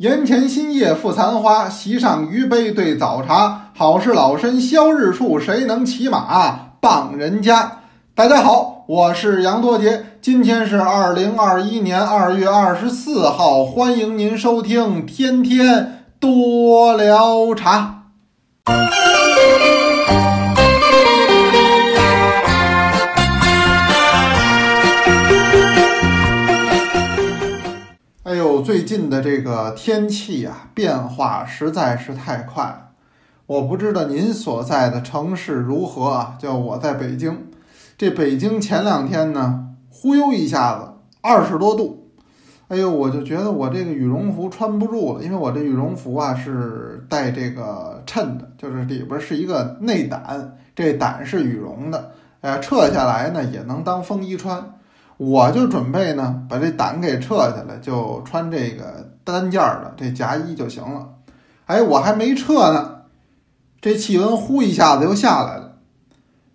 檐前新叶复残花，席上余杯对早茶。好事老身消日处，谁能骑马傍人家？大家好，我是杨多杰，今天是二零二一年二月二十四号，欢迎您收听《天天多聊茶》。呦，最近的这个天气啊，变化实在是太快了。我不知道您所在的城市如何啊？就我在北京，这北京前两天呢，忽悠一下子二十多度，哎呦，我就觉得我这个羽绒服穿不住了，因为我这羽绒服啊是带这个衬的，就是里边是一个内胆，这胆是羽绒的，哎，撤下来呢也能当风衣穿。我就准备呢，把这胆给撤下来，就穿这个单件的这夹衣就行了。哎，我还没撤呢，这气温呼一下子又下来了。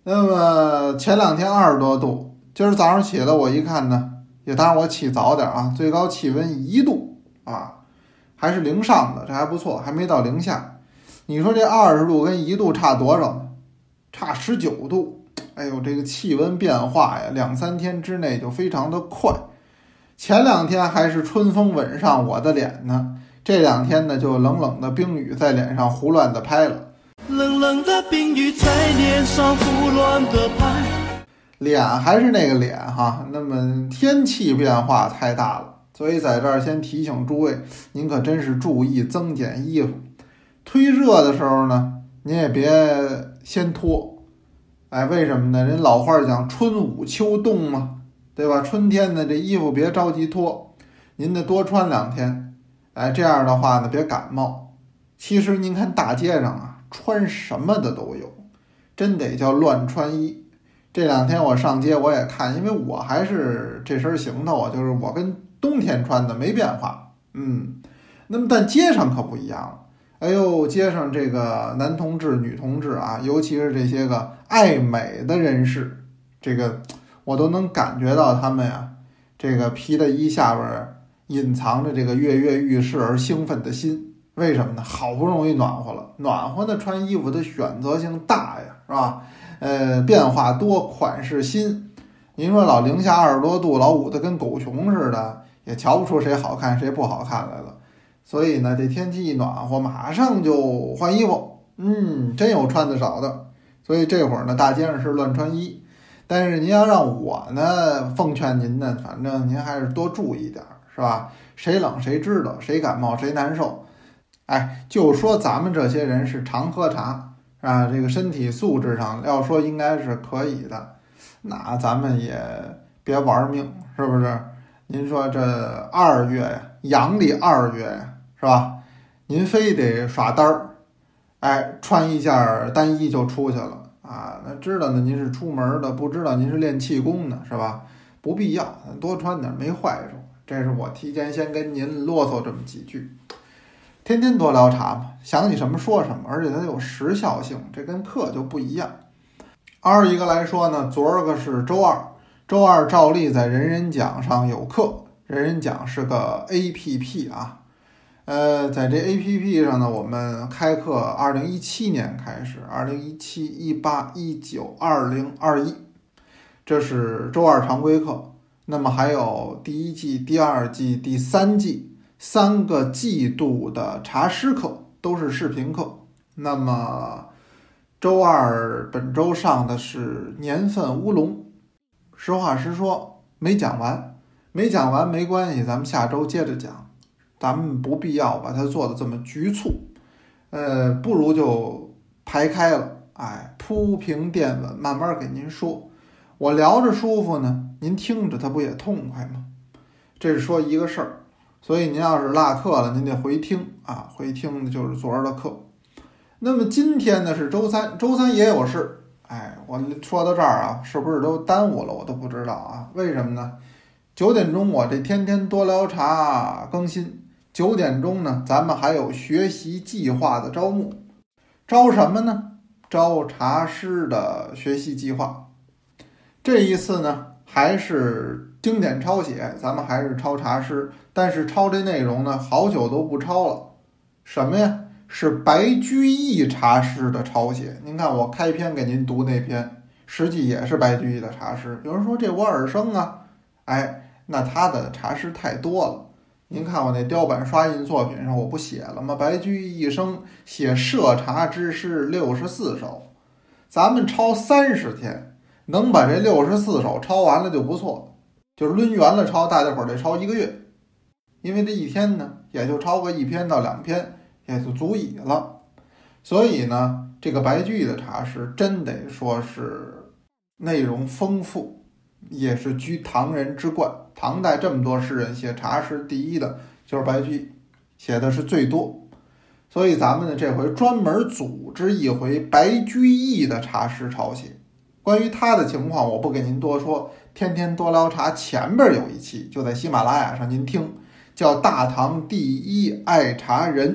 那么前两天二十多度，今儿早上起来我一看呢，也当然我起早点啊，最高气温一度啊，还是零上的，这还不错，还没到零下。你说这二十度跟一度差多少？差十九度。哎呦，这个气温变化呀，两三天之内就非常的快。前两天还是春风吻上我的脸呢，这两天呢就冷冷的冰雨在脸上胡乱的拍了。冷冷的冰雨在脸上胡乱的拍，脸还是那个脸哈。那么天气变化太大了，所以在这儿先提醒诸位，您可真是注意增减衣服。忒热的时候呢，您也别先脱。哎，为什么呢？人老话讲“春捂秋冻”嘛，对吧？春天呢，这衣服别着急脱，您得多穿两天。哎，这样的话呢，别感冒。其实您看大街上啊，穿什么的都有，真得叫乱穿衣。这两天我上街我也看，因为我还是这身行头啊，就是我跟冬天穿的没变化。嗯，那么但街上可不一样了。哎呦，街上这个男同志、女同志啊，尤其是这些个爱美的人士，这个我都能感觉到他们呀，这个皮的衣下边隐藏着这个跃跃欲试而兴奋的心。为什么呢？好不容易暖和了，暖和的穿衣服的选择性大呀，是吧？呃，变化多，款式新。您说老零下二十多度，老捂得跟狗熊似的，也瞧不出谁好看谁不好看来了。所以呢，这天气一暖和，马上就换衣服。嗯，真有穿的少的。所以这会儿呢，大街上是乱穿衣。但是您要让我呢，奉劝您呢，反正您还是多注意点儿，是吧？谁冷谁知道，谁感冒谁难受。哎，就说咱们这些人是常喝茶啊，这个身体素质上要说应该是可以的，那咱们也别玩命，是不是？您说这二月呀，阳历二月呀。是吧？您非得耍单儿，哎，穿一件单衣就出去了啊？那知道呢，您是出门的；不知道您是练气功的，是吧？不必要，多穿点没坏处。这是我提前先跟您啰嗦这么几句。天天多聊茶嘛，想起什么说什么，而且它有时效性，这跟课就不一样。二一个来说呢，昨儿个是周二，周二照例在人人讲上有课。人人讲是个 A P P 啊。呃，在这 A P P 上呢，我们开课，二零一七年开始，二零一七、一八、一九、二零、二一，这是周二常规课。那么还有第一季、第二季、第三季三个季度的茶师课都是视频课。那么周二本周上的是年份乌龙，实话实说没讲完，没讲完没关系，咱们下周接着讲。咱们不必要把它做的这么局促，呃，不如就排开了，哎，铺平垫稳，慢慢给您说。我聊着舒服呢，您听着它不也痛快吗？这是说一个事儿，所以您要是落课了，您得回听啊，回听的就是昨儿的课。那么今天呢是周三，周三也有事，哎，我说到这儿啊，是不是都耽误了？我都不知道啊，为什么呢？九点钟我这天天多聊茶更新。九点钟呢，咱们还有学习计划的招募，招什么呢？招茶师的学习计划。这一次呢，还是经典抄写，咱们还是抄茶诗，但是抄这内容呢，好久都不抄了。什么呀？是白居易茶诗的抄写。您看我开篇给您读那篇，实际也是白居易的茶诗。有人说这我耳生啊，哎，那他的茶诗太多了。您看我那雕版刷印作品上，我不写了吗？白居易一生写涉茶之诗六十四首，咱们抄三十天，能把这六十四首抄完了就不错。就抡圆了抄，大家伙儿得抄一个月，因为这一天呢，也就抄个一篇到两篇，也就足矣了。所以呢，这个白居易的茶诗真得说是内容丰富，也是居唐人之冠。唐代这么多诗人写茶诗，第一的就是白居易，写的是最多。所以咱们呢，这回专门组织一回白居易的茶诗抄写。关于他的情况，我不给您多说。天天多聊茶前边有一期，就在喜马拉雅上您听，叫《大唐第一爱茶人》，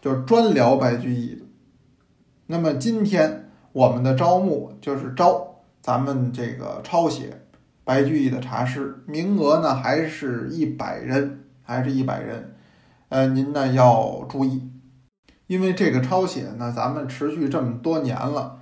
就是专聊白居易的。那么今天我们的招募就是招咱们这个抄写白居易的茶诗，名额呢还是一百人，还是一百人。呃，您呢要注意，因为这个抄写呢，咱们持续这么多年了，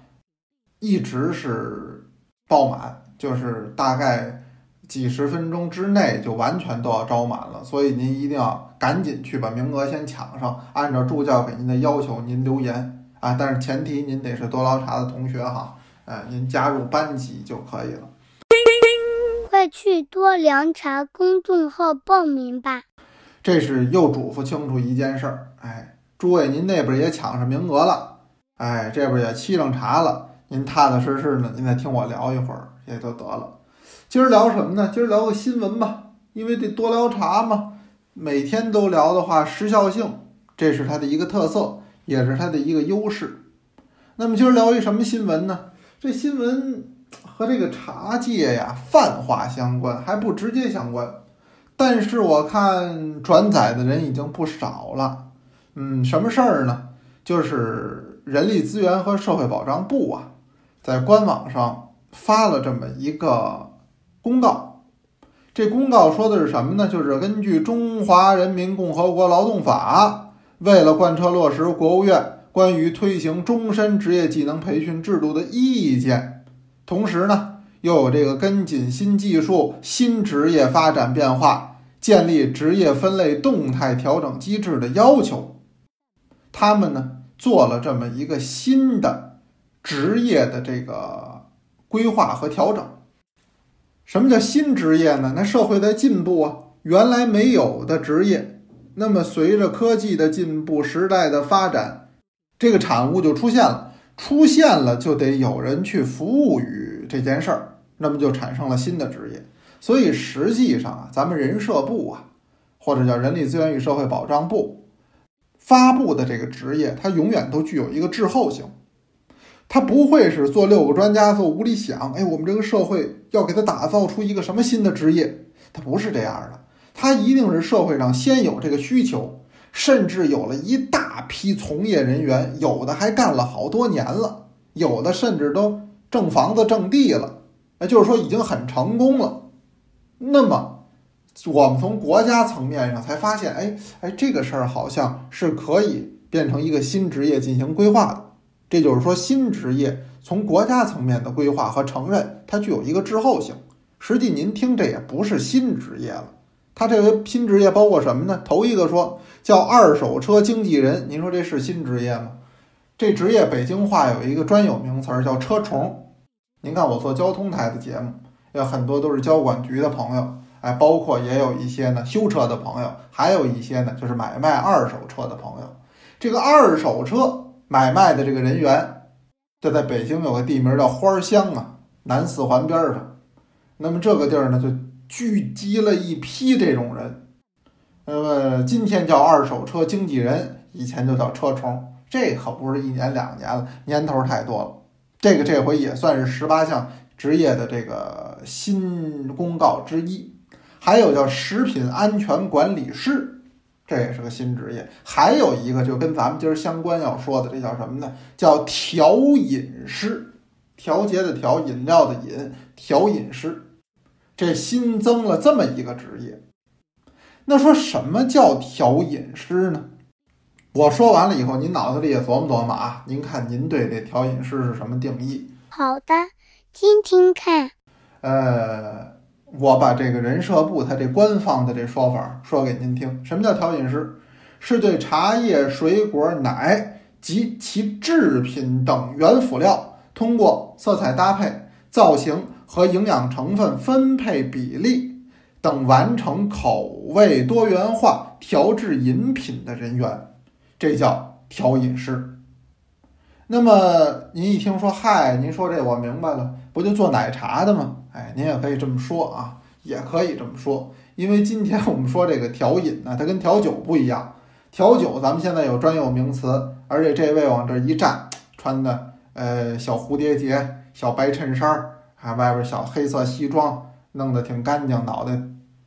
一直是爆满。就是大概几十分钟之内就完全都要招满了，所以您一定要赶紧去把名额先抢上，按照助教给您的要求您留言啊。但是前提您得是多捞茶的同学哈，呃，您加入班级就可以了。快去多凉茶公众号报名吧！这是又嘱咐清楚一件事儿，哎，诸位您那边也抢上名额了，哎，这边也沏上茶了，您踏踏实实的，您再听我聊一会儿。也就得了，今儿聊什么呢？今儿聊个新闻吧，因为这多聊茶嘛，每天都聊的话，时效性这是它的一个特色，也是它的一个优势。那么今儿聊一什么新闻呢？这新闻和这个茶界呀泛化相关，还不直接相关，但是我看转载的人已经不少了。嗯，什么事儿呢？就是人力资源和社会保障部啊，在官网上。发了这么一个公告，这公告说的是什么呢？就是根据《中华人民共和国劳动法》，为了贯彻落实国务院关于推行终身职业技能培训制度的意见，同时呢，又有这个跟紧新技术、新职业发展变化，建立职业分类动态调整机制的要求，他们呢做了这么一个新的职业的这个。规划和调整，什么叫新职业呢？那社会在进步啊，原来没有的职业，那么随着科技的进步、时代的发展，这个产物就出现了，出现了就得有人去服务于这件事儿，那么就产生了新的职业。所以实际上啊，咱们人社部啊，或者叫人力资源与社会保障部发布的这个职业，它永远都具有一个滞后性。它不会是做六个专家做无理想，哎，我们这个社会要给他打造出一个什么新的职业？他不是这样的，他一定是社会上先有这个需求，甚至有了一大批从业人员，有的还干了好多年了，有的甚至都挣房子挣地了，那就是说已经很成功了。那么，我们从国家层面上才发现，哎哎，这个事儿好像是可以变成一个新职业进行规划的。这就是说，新职业从国家层面的规划和承认，它具有一个滞后性。实际您听，这也不是新职业了。它这个新职业包括什么呢？头一个说叫二手车经纪人，您说这是新职业吗？这职业北京话有一个专有名词儿叫车虫。您看我做交通台的节目，有很多都是交管局的朋友，哎，包括也有一些呢修车的朋友，还有一些呢就是买卖二手车的朋友。这个二手车。买卖的这个人员，就在北京有个地名叫花乡啊，南四环边上。那么这个地儿呢，就聚集了一批这种人。那么今天叫二手车经纪人，以前就叫车虫。这可不是一年两年了，年头太多了。这个这回也算是十八项职业的这个新公告之一。还有叫食品安全管理师。这也是个新职业，还有一个就跟咱们今儿相关要说的，这叫什么呢？叫调饮师，调节的调，饮料的饮，调饮师。这新增了这么一个职业。那说什么叫调饮师呢？我说完了以后，您脑子里也琢磨琢磨啊。您看您对这调饮师是什么定义？好的，听听看。呃，我把这个人社部他这官方的这说法说给您听。什么叫调饮师？是对茶叶、水果、奶及其制品等原辅料，通过色彩搭配、造型和营养成分分配比例等，完成口味多元化调制饮品的人员。这叫调饮师。那么您一听说，嗨，您说这我明白了，不就做奶茶的吗？哎，您也可以这么说啊，也可以这么说，因为今天我们说这个调饮呢，它跟调酒不一样。调酒咱们现在有专有名词，而且这位往这一站，穿的呃小蝴蝶结、小白衬衫，还外边小黑色西装，弄得挺干净，脑袋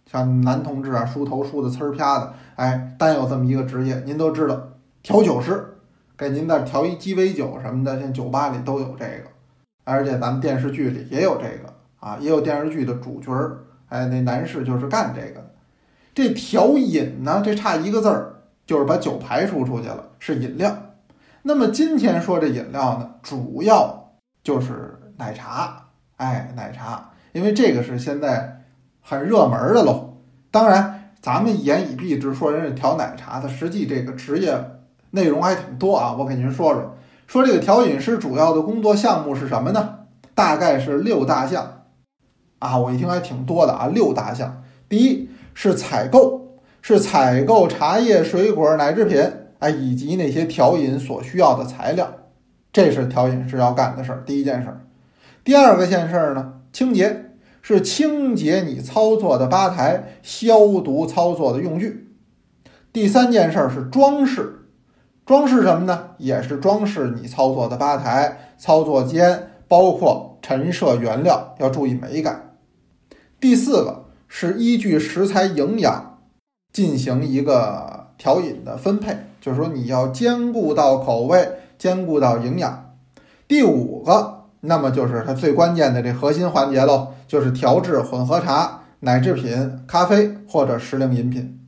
像男同志啊，梳头梳的呲儿啪的，哎，单有这么一个职业，您都知道。调酒师给您那调一鸡尾酒什么的，像酒吧里都有这个，而且咱们电视剧里也有这个啊，也有电视剧的主角儿，哎，那男士就是干这个的。这调饮呢，这差一个字儿，就是把酒排除出去了，是饮料。那么今天说这饮料呢，主要就是奶茶，哎，奶茶，因为这个是现在很热门的喽。当然，咱们言以蔽之，说人家调奶茶的，实际这个职业。内容还挺多啊，我给您说说。说这个调饮师主要的工作项目是什么呢？大概是六大项啊，我一听还挺多的啊，六大项。第一是采购，是采购茶叶、水果、奶制品，哎，以及那些调饮所需要的材料，这是调饮师要干的事儿。第一件事儿。第二个件事儿呢，清洁，是清洁你操作的吧台，消毒操作的用具。第三件事儿是装饰。装饰什么呢？也是装饰你操作的吧台、操作间，包括陈设原料，要注意美感。第四个是依据食材营养进行一个调饮的分配，就是说你要兼顾到口味，兼顾到营养。第五个，那么就是它最关键的这核心环节喽，就是调制混合茶、奶制品、咖啡或者时令饮品。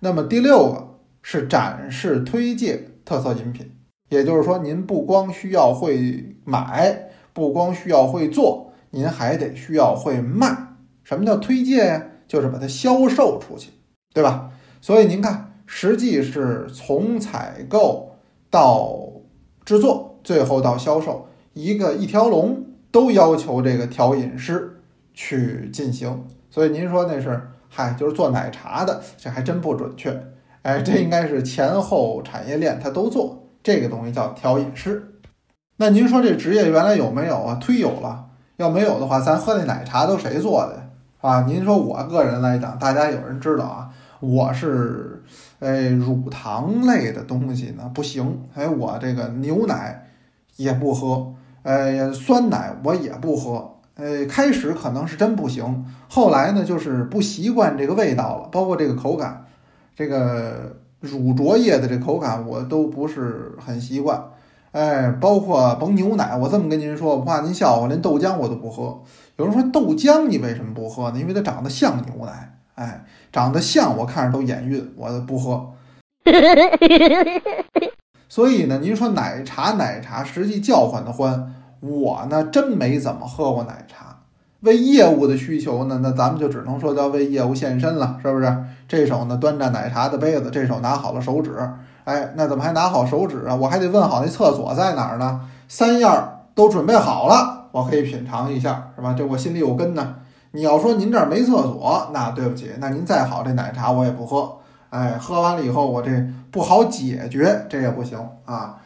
那么第六个。是展示推介特色饮品，也就是说，您不光需要会买，不光需要会做，您还得需要会卖。什么叫推介呀？就是把它销售出去，对吧？所以您看，实际是从采购到制作，最后到销售，一个一条龙都要求这个调饮师去进行。所以您说那是嗨，就是做奶茶的，这还真不准确。哎，这应该是前后产业链，他都做这个东西叫调饮师。那您说这职业原来有没有啊？忒有了。要没有的话，咱喝那奶茶都谁做的啊？您说我个人来讲，大家有人知道啊？我是，哎，乳糖类的东西呢不行。哎，我这个牛奶也不喝，哎，酸奶我也不喝。哎，开始可能是真不行，后来呢就是不习惯这个味道了，包括这个口感。这个乳浊液的这口感我都不是很习惯，哎，包括甭牛奶，我这么跟您说，我怕您笑话，连豆浆我都不喝。有人说豆浆你为什么不喝呢？因为它长得像牛奶，哎，长得像我看着都眼晕，我不喝。所以呢，您说奶茶奶茶实际叫唤的欢，我呢真没怎么喝过奶茶。为业务的需求呢，那咱们就只能说叫为业务献身了，是不是？这手呢端着奶茶的杯子，这手拿好了手纸，哎，那怎么还拿好手纸啊？我还得问好那厕所在哪儿呢？三样都准备好了，我可以品尝一下，是吧？这我心里有根呢。你要说您这儿没厕所，那对不起，那您再好这奶茶我也不喝。哎，喝完了以后我这不好解决，这也不行啊。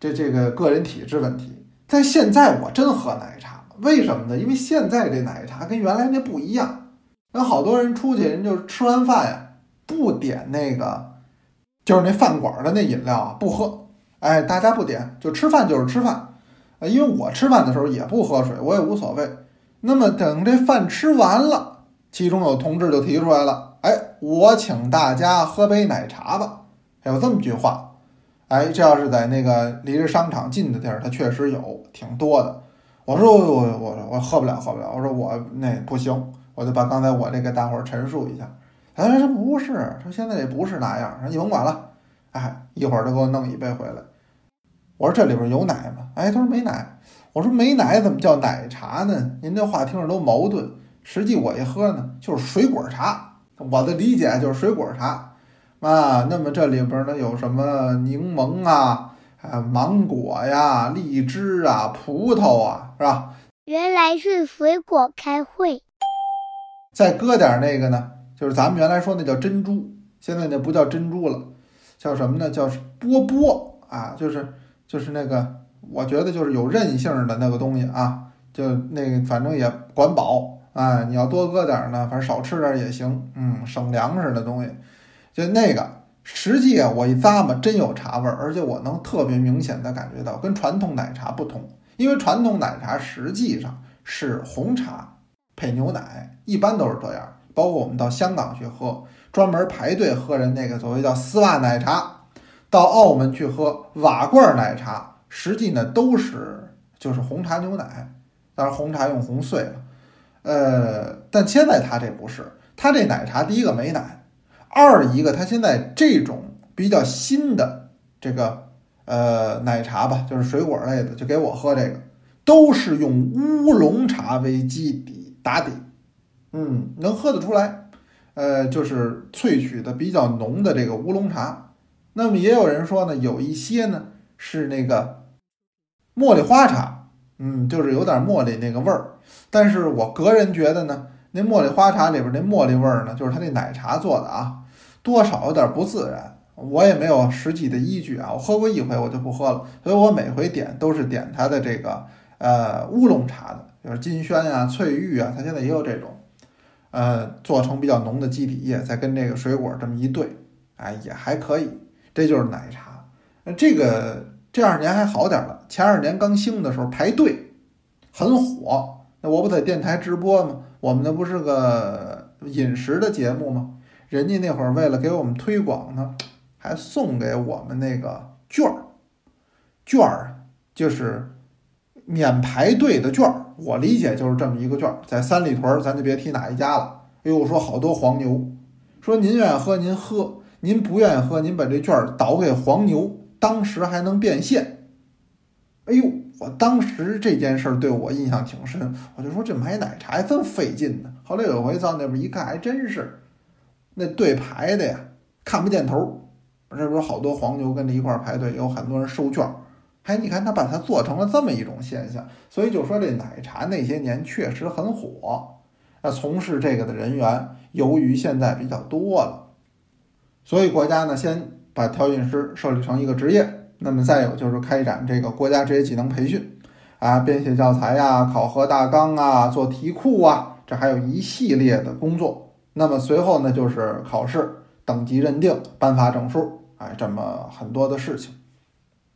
这这个个人体质问题，在现在我真喝奶茶。为什么呢？因为现在这奶茶跟原来那不一样。那好多人出去，人就是吃完饭呀，不点那个，就是那饭馆的那饮料啊，不喝。哎，大家不点，就吃饭就是吃饭。啊，因为我吃饭的时候也不喝水，我也无所谓。那么等这饭吃完了，其中有同志就提出来了：“哎，我请大家喝杯奶茶吧。”有这么句话。哎，这要是在那个离着商场近的地儿，它确实有挺多的。我说我我我喝不了喝不了，我说我那不行，我就把刚才我这给大伙儿陈述一下。他说这不是，他说现在也不是那样，说你甭管了，哎，一会儿就给我弄一杯回来。我说这里边有奶吗？哎，他说没奶。我说没奶怎么叫奶茶呢？您这话听着都矛盾。实际我一喝呢，就是水果茶。我的理解就是水果茶啊。那么这里边呢有什么柠檬啊、啊芒果呀、荔枝啊、葡萄啊，是吧？原来是水果开会。再搁点那个呢，就是咱们原来说那叫珍珠，现在那不叫珍珠了，叫什么呢？叫波波啊，就是就是那个，我觉得就是有韧性的那个东西啊，就那个反正也管饱啊。你要多搁点儿呢，反正少吃点儿也行，嗯，省粮食的东西。就那个，实际啊，我一咂摸真有茶味儿，而且我能特别明显的感觉到跟传统奶茶不同，因为传统奶茶实际上是红茶。配牛奶一般都是这样，包括我们到香港去喝，专门排队喝人那个所谓叫丝袜奶茶，到澳门去喝瓦罐奶茶，实际呢都是就是红茶牛奶，当然红茶用红碎了，呃，但现在它这不是，它这奶茶第一个没奶，二一个它现在这种比较新的这个呃奶茶吧，就是水果类的，就给我喝这个，都是用乌龙茶为基底。打底，嗯，能喝得出来，呃，就是萃取的比较浓的这个乌龙茶。那么也有人说呢，有一些呢是那个茉莉花茶，嗯，就是有点茉莉那个味儿。但是我个人觉得呢，那茉莉花茶里边那茉莉味儿呢，就是它那奶茶做的啊，多少有点不自然。我也没有实际的依据啊，我喝过一回我就不喝了，所以我每回点都是点它的这个呃乌龙茶的。就是金萱啊、翠玉啊，它现在也有这种，呃，做成比较浓的基底液，再跟这个水果这么一兑，哎，也还可以。这就是奶茶。那这个这二年还好点了，前二年刚兴的时候排队很火。那我不在电台直播吗？我们那不是个饮食的节目吗？人家那会儿为了给我们推广呢，还送给我们那个券儿，券儿就是免排队的券儿。我理解就是这么一个券儿，在三里屯儿，咱就别提哪一家了。哎呦，说好多黄牛，说您愿意喝您喝，您不愿意喝您把这券儿倒给黄牛，当时还能变现。哎呦，我当时这件事儿对我印象挺深，我就说这买奶茶还这么费劲呢。后来有回到那边一看，还真是，那队排的呀，看不见头。这不是好多黄牛跟着一块排队，有很多人收券。哎，你看他把它做成了这么一种现象，所以就说这奶茶那些年确实很火。那从事这个的人员，由于现在比较多了，所以国家呢先把调饮师设立成一个职业。那么再有就是开展这个国家职业技能培训，啊，编写教材呀、考核大纲啊、做题库啊，这还有一系列的工作。那么随后呢就是考试、等级认定、颁发证书，哎，这么很多的事情。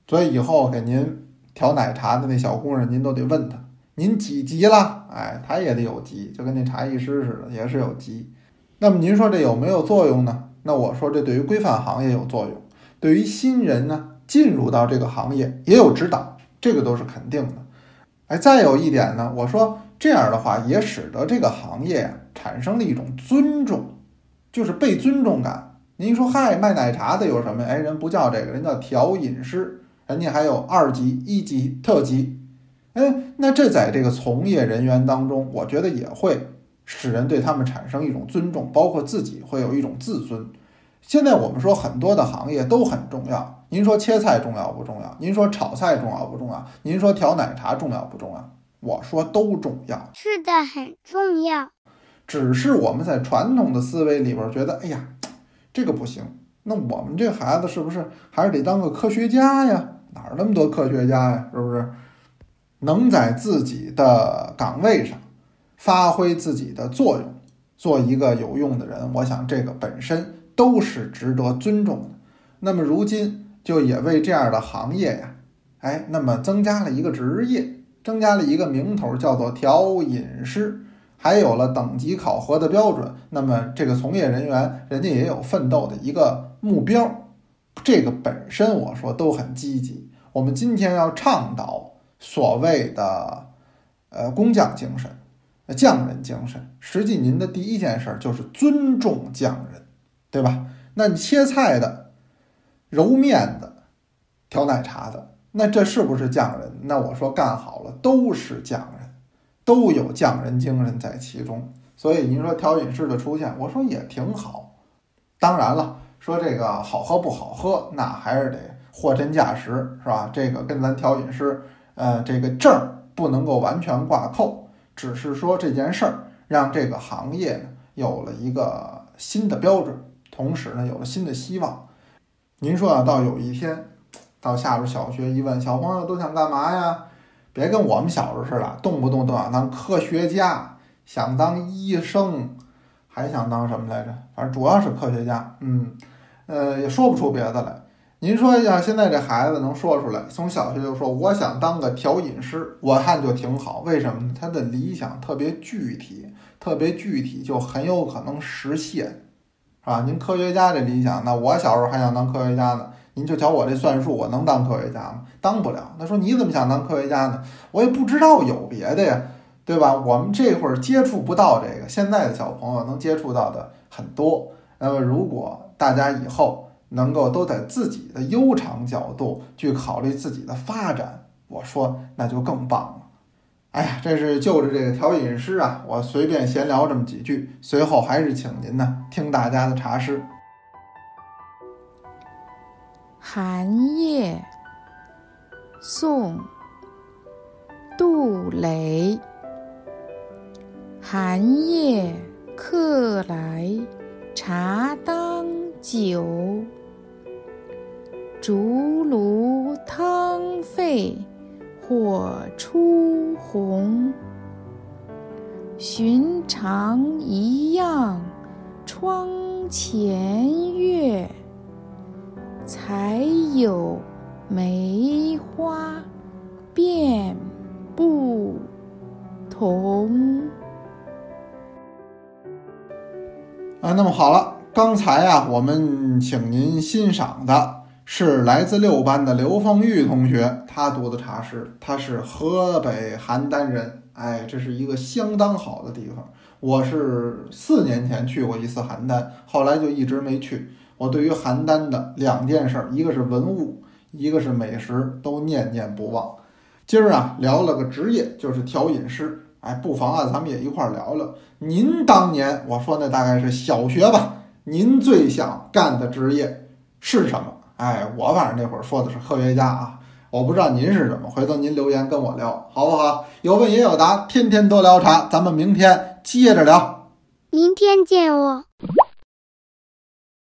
所以以后给您调奶茶的那小姑娘，您都得问她，您几级了？哎，她也得有级，就跟那茶艺师似的，也是有级。那么您说这有没有作用呢？那我说这对于规范行业有作用，对于新人呢进入到这个行业也有指导，这个都是肯定的。哎，再有一点呢，我说这样的话也使得这个行业呀产生了一种尊重，就是被尊重感。您说嗨，卖奶茶的有什么？哎，人不叫这个，人叫调饮师。人家还有二级、一级、特级，哎，那这在这个从业人员当中，我觉得也会使人对他们产生一种尊重，包括自己会有一种自尊。现在我们说很多的行业都很重要，您说切菜重要不重要？您说炒菜重要不重要？您说调奶茶重要不重要？我说都重要，是的，很重要。只是我们在传统的思维里边觉得，哎呀，这个不行。那我们这孩子是不是还是得当个科学家呀？哪儿那么多科学家呀？是不是能在自己的岗位上发挥自己的作用，做一个有用的人？我想这个本身都是值得尊重的。那么如今就也为这样的行业呀，哎，那么增加了一个职业，增加了一个名头，叫做调饮师。还有了等级考核的标准，那么这个从业人员人家也有奋斗的一个目标，这个本身我说都很积极。我们今天要倡导所谓的呃工匠精神，匠人精神。实际您的第一件事就是尊重匠人，对吧？那你切菜的、揉面的、调奶茶的，那这是不是匠人？那我说干好了都是匠人，都有匠人精神在其中。所以您说调饮师的出现，我说也挺好。当然了，说这个好喝不好喝，那还是得货真价实，是吧？这个跟咱调饮师，呃，这个证不能够完全挂扣，只是说这件事儿让这个行业呢有了一个新的标准。同时呢，有了新的希望。您说啊，到有一天，到下边小学一问，小朋友都想干嘛呀？别跟我们小时候似的，动不动都想当科学家，想当医生，还想当什么来着？反正主要是科学家。嗯，呃，也说不出别的来。您说呀，现在这孩子能说出来，从小学就说我想当个调饮师，我看就挺好。为什么呢？他的理想特别具体，特别具体，就很有可能实现。是吧？您科学家这理想，那我小时候还想当科学家呢。您就瞧我这算术，我能当科学家吗？当不了。那说你怎么想当科学家呢？我也不知道有别的呀，对吧？我们这会儿接触不到这个，现在的小朋友能接触到的很多。那么如果大家以后能够都在自己的悠长角度去考虑自己的发展，我说那就更棒了。哎呀，这是就着这个调饮师啊，我随便闲聊这么几句，随后还是请您呢听大家的茶诗。寒夜，宋，杜雷。寒夜客来茶当酒，竹炉汤沸。火初红，寻常一样窗前月，才有梅花变不同。啊，那么好了，刚才啊，我们请您欣赏的。是来自六班的刘凤玉同学，他读的茶诗，他是河北邯郸人，哎，这是一个相当好的地方。我是四年前去过一次邯郸，后来就一直没去。我对于邯郸的两件事，一个是文物，一个是美食，都念念不忘。今儿啊，聊了个职业，就是调饮师，哎，不妨啊，咱们也一块儿聊聊。您当年，我说那大概是小学吧，您最想干的职业是什么？哎，我反正那会儿说的是科学家啊，我不知道您是什么，回头您留言跟我聊，好不好？有问也有答，天天多聊茶，咱们明天接着聊，明天见哦。